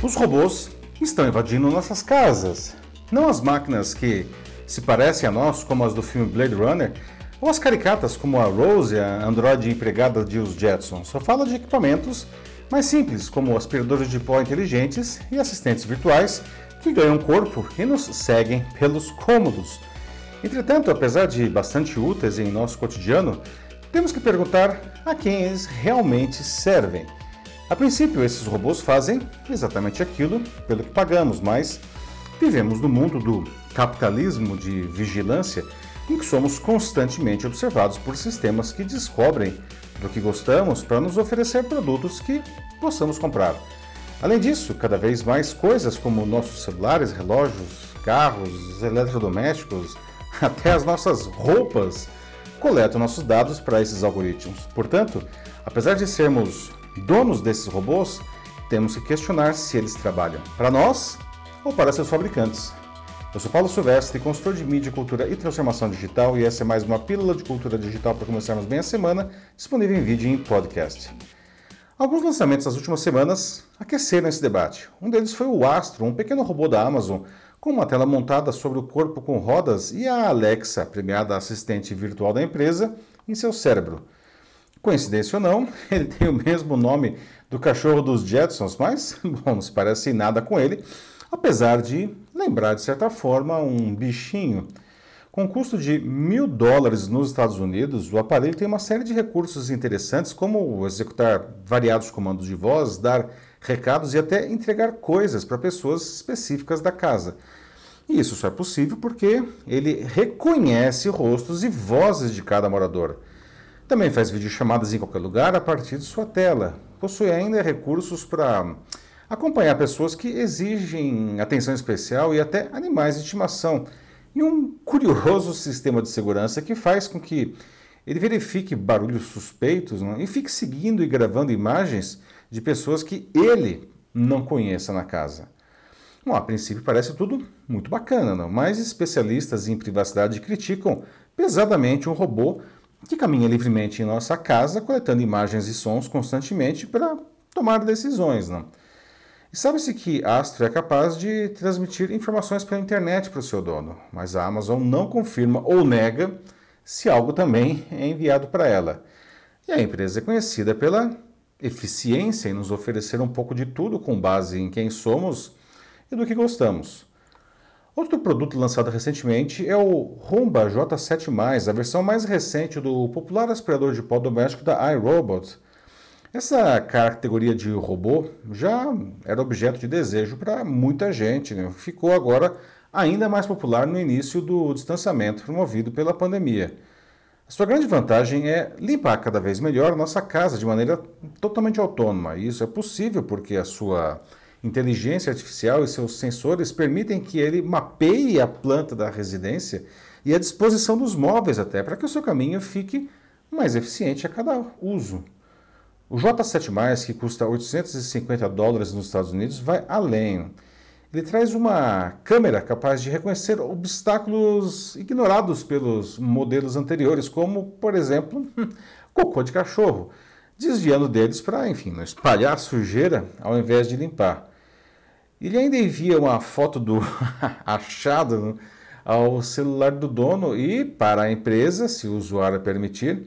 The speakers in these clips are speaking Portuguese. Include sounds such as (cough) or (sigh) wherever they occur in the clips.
Os robôs estão invadindo nossas casas. Não as máquinas que se parecem a nós, como as do filme Blade Runner, ou as caricatas como a Rose, a androide empregada de os Jetsons. Só fala de equipamentos mais simples, como aspiradores de pó inteligentes e assistentes virtuais que ganham corpo e nos seguem pelos cômodos. Entretanto, apesar de bastante úteis em nosso cotidiano, temos que perguntar a quem eles realmente servem. A princípio, esses robôs fazem exatamente aquilo pelo que pagamos, mas vivemos no mundo do capitalismo de vigilância em que somos constantemente observados por sistemas que descobrem do que gostamos para nos oferecer produtos que possamos comprar. Além disso, cada vez mais coisas como nossos celulares, relógios, carros, eletrodomésticos, (laughs) até as nossas roupas coletam nossos dados para esses algoritmos. Portanto, apesar de sermos donos desses robôs, temos que questionar se eles trabalham para nós ou para seus fabricantes. Eu sou Paulo Silvestre, consultor de mídia, cultura e transformação digital, e essa é mais uma pílula de cultura digital para começarmos bem a semana, disponível em vídeo e em podcast. Alguns lançamentos das últimas semanas aqueceram esse debate. Um deles foi o Astro, um pequeno robô da Amazon com uma tela montada sobre o corpo com rodas e a Alexa, premiada assistente virtual da empresa, em seu cérebro. Coincidência ou não, (laughs) ele tem o mesmo nome do cachorro dos Jetsons, mas (laughs) bom, não se parece nada com ele, apesar de lembrar de certa forma um bichinho. Com custo de mil dólares nos Estados Unidos, o aparelho tem uma série de recursos interessantes, como executar variados comandos de voz, dar recados e até entregar coisas para pessoas específicas da casa. E isso só é possível porque ele reconhece rostos e vozes de cada morador. Também faz videochamadas em qualquer lugar a partir de sua tela. Possui ainda recursos para acompanhar pessoas que exigem atenção especial e até animais de estimação. E um curioso sistema de segurança que faz com que ele verifique barulhos suspeitos não? e fique seguindo e gravando imagens de pessoas que ele não conheça na casa. Bom, a princípio parece tudo muito bacana, não? mas especialistas em privacidade criticam pesadamente um robô que caminha livremente em nossa casa, coletando imagens e sons constantemente para tomar decisões. Não? E sabe-se que Astro é capaz de transmitir informações pela internet para o seu dono, mas a Amazon não confirma ou nega se algo também é enviado para ela. E a empresa é conhecida pela eficiência em nos oferecer um pouco de tudo com base em quem somos e do que gostamos. Outro produto lançado recentemente é o Rumba J7+, a versão mais recente do popular aspirador de pó doméstico da iRobot. Essa categoria de robô já era objeto de desejo para muita gente, né? ficou agora ainda mais popular no início do distanciamento promovido pela pandemia. A sua grande vantagem é limpar cada vez melhor nossa casa de maneira totalmente autônoma. Isso é possível porque a sua inteligência artificial e seus sensores permitem que ele mapeie a planta da residência e a disposição dos móveis até, para que o seu caminho fique mais eficiente a cada uso. O J7+, que custa 850 dólares nos Estados Unidos, vai além. Ele traz uma câmera capaz de reconhecer obstáculos ignorados pelos modelos anteriores, como, por exemplo, (laughs) cocô de cachorro, desviando deles para, enfim, espalhar sujeira ao invés de limpar. Ele ainda envia uma foto do (laughs) achado ao celular do dono e para a empresa, se o usuário permitir,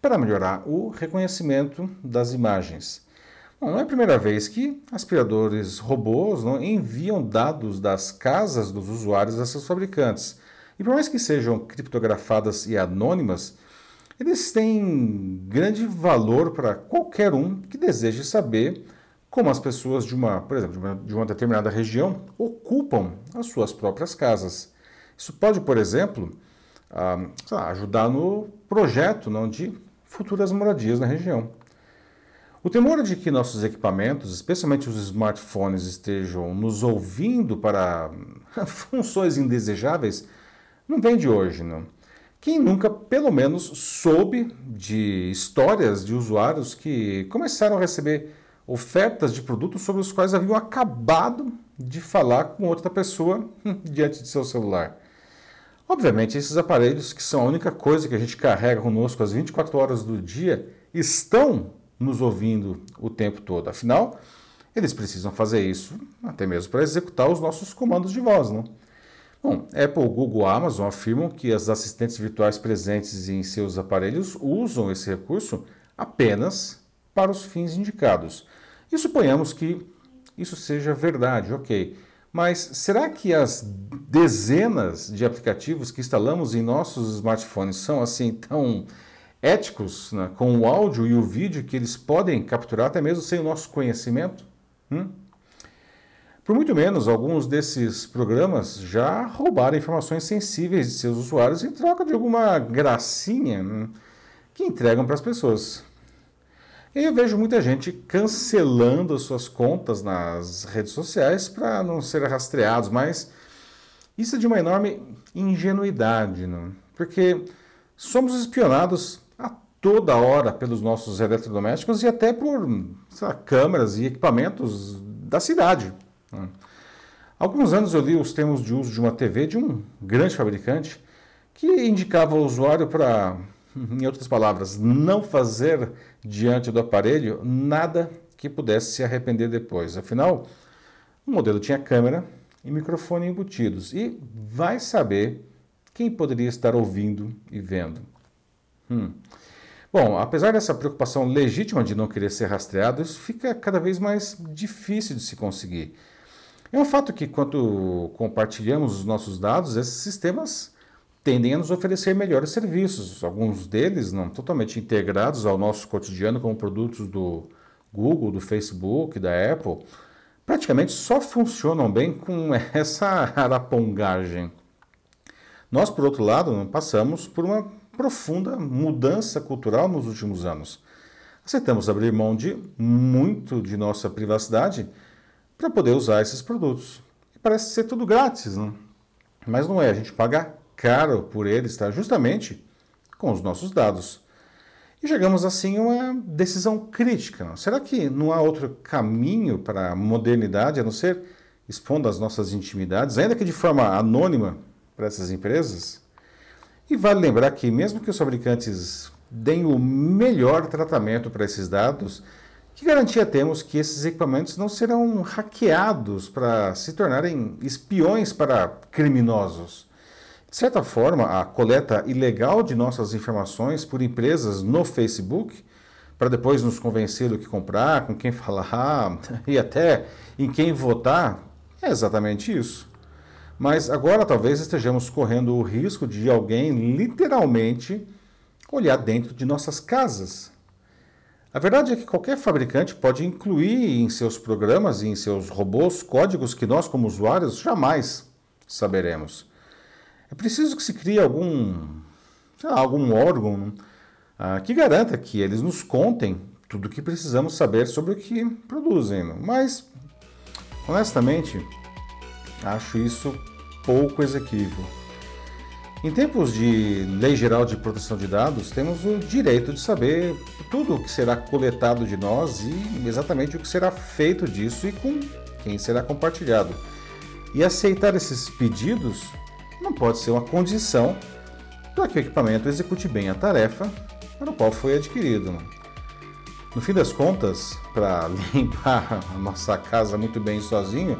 para melhorar o reconhecimento das imagens. Bom, não é a primeira vez que aspiradores robôs não, enviam dados das casas dos usuários a seus fabricantes. E por mais que sejam criptografadas e anônimas, eles têm grande valor para qualquer um que deseje saber como as pessoas de uma, por exemplo, de uma, de uma determinada região ocupam as suas próprias casas. Isso pode, por exemplo, ah, ajudar no projeto não, de futuras moradias na região. O temor de que nossos equipamentos, especialmente os smartphones, estejam nos ouvindo para (laughs) funções indesejáveis, não vem de hoje, não. Quem nunca, pelo menos, soube de histórias de usuários que começaram a receber ofertas de produtos sobre os quais haviam acabado de falar com outra pessoa diante de seu celular. Obviamente, esses aparelhos, que são a única coisa que a gente carrega conosco às 24 horas do dia, estão nos ouvindo o tempo todo. Afinal, eles precisam fazer isso até mesmo para executar os nossos comandos de voz, não? Bom, Apple, Google, Amazon afirmam que as assistentes virtuais presentes em seus aparelhos usam esse recurso apenas para os fins indicados. E suponhamos que isso seja verdade, ok. Mas será que as dezenas de aplicativos que instalamos em nossos smartphones são assim tão éticos né, com o áudio e o vídeo que eles podem capturar até mesmo sem o nosso conhecimento? Hum? Por muito menos, alguns desses programas já roubaram informações sensíveis de seus usuários em troca de alguma gracinha hum, que entregam para as pessoas. E eu vejo muita gente cancelando suas contas nas redes sociais para não ser rastreados, mas isso é de uma enorme ingenuidade, não? porque somos espionados a toda hora pelos nossos eletrodomésticos e até por lá, câmeras e equipamentos da cidade. Há alguns anos eu li os termos de uso de uma TV de um grande fabricante que indicava ao usuário para, em outras palavras, não fazer diante do aparelho nada que pudesse se arrepender depois. Afinal, o modelo tinha câmera e microfone embutidos e vai saber quem poderia estar ouvindo e vendo. Hum. Bom, apesar dessa preocupação legítima de não querer ser rastreado, isso fica cada vez mais difícil de se conseguir. É um fato que, quando compartilhamos os nossos dados, esses sistemas tendem a nos oferecer melhores serviços, alguns deles não totalmente integrados ao nosso cotidiano, como produtos do Google, do Facebook, da Apple, praticamente só funcionam bem com (laughs) essa arapongagem. Nós, por outro lado, passamos por uma profunda mudança cultural nos últimos anos. Aceitamos abrir mão de muito de nossa privacidade para poder usar esses produtos. Parece ser tudo grátis, não? mas não é. A gente paga caro por eles, tá? justamente com os nossos dados. E chegamos assim a uma decisão crítica. Será que não há outro caminho para a modernidade a não ser expondo as nossas intimidades, ainda que de forma anônima, para essas empresas? E vale lembrar que, mesmo que os fabricantes deem o melhor tratamento para esses dados, que garantia temos que esses equipamentos não serão hackeados para se tornarem espiões para criminosos? De certa forma, a coleta ilegal de nossas informações por empresas no Facebook, para depois nos convencer do que comprar, com quem (laughs) falar e até em quem votar, é exatamente isso. Mas agora talvez estejamos correndo o risco de alguém literalmente olhar dentro de nossas casas a verdade é que qualquer fabricante pode incluir em seus programas e em seus robôs códigos que nós, como usuários, jamais saberemos. É preciso que se crie algum, lá, algum órgão ah, que garanta que eles nos contem tudo o que precisamos saber sobre o que produzem. Mas, honestamente, acho isso pouco exequível. Em tempos de Lei Geral de Proteção de Dados, temos o direito de saber tudo o que será coletado de nós e exatamente o que será feito disso e com quem será compartilhado. E aceitar esses pedidos não pode ser uma condição para que o equipamento execute bem a tarefa para o qual foi adquirido. No fim das contas, para (laughs) limpar a nossa casa muito bem sozinho,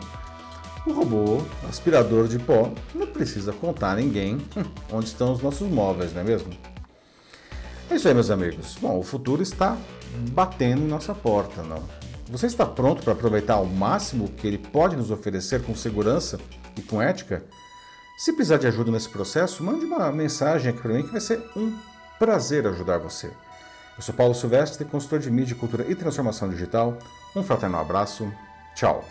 o robô aspirador de pó não precisa contar a ninguém (laughs) onde estão os nossos móveis, não é mesmo? É isso aí, meus amigos. Bom, o futuro está batendo em nossa porta, não? Você está pronto para aproveitar ao máximo o que ele pode nos oferecer com segurança e com ética? Se precisar de ajuda nesse processo, mande uma mensagem aqui para mim que vai ser um prazer ajudar você. Eu sou Paulo Silvestre, consultor de mídia, cultura e transformação digital. Um fraternal abraço. Tchau.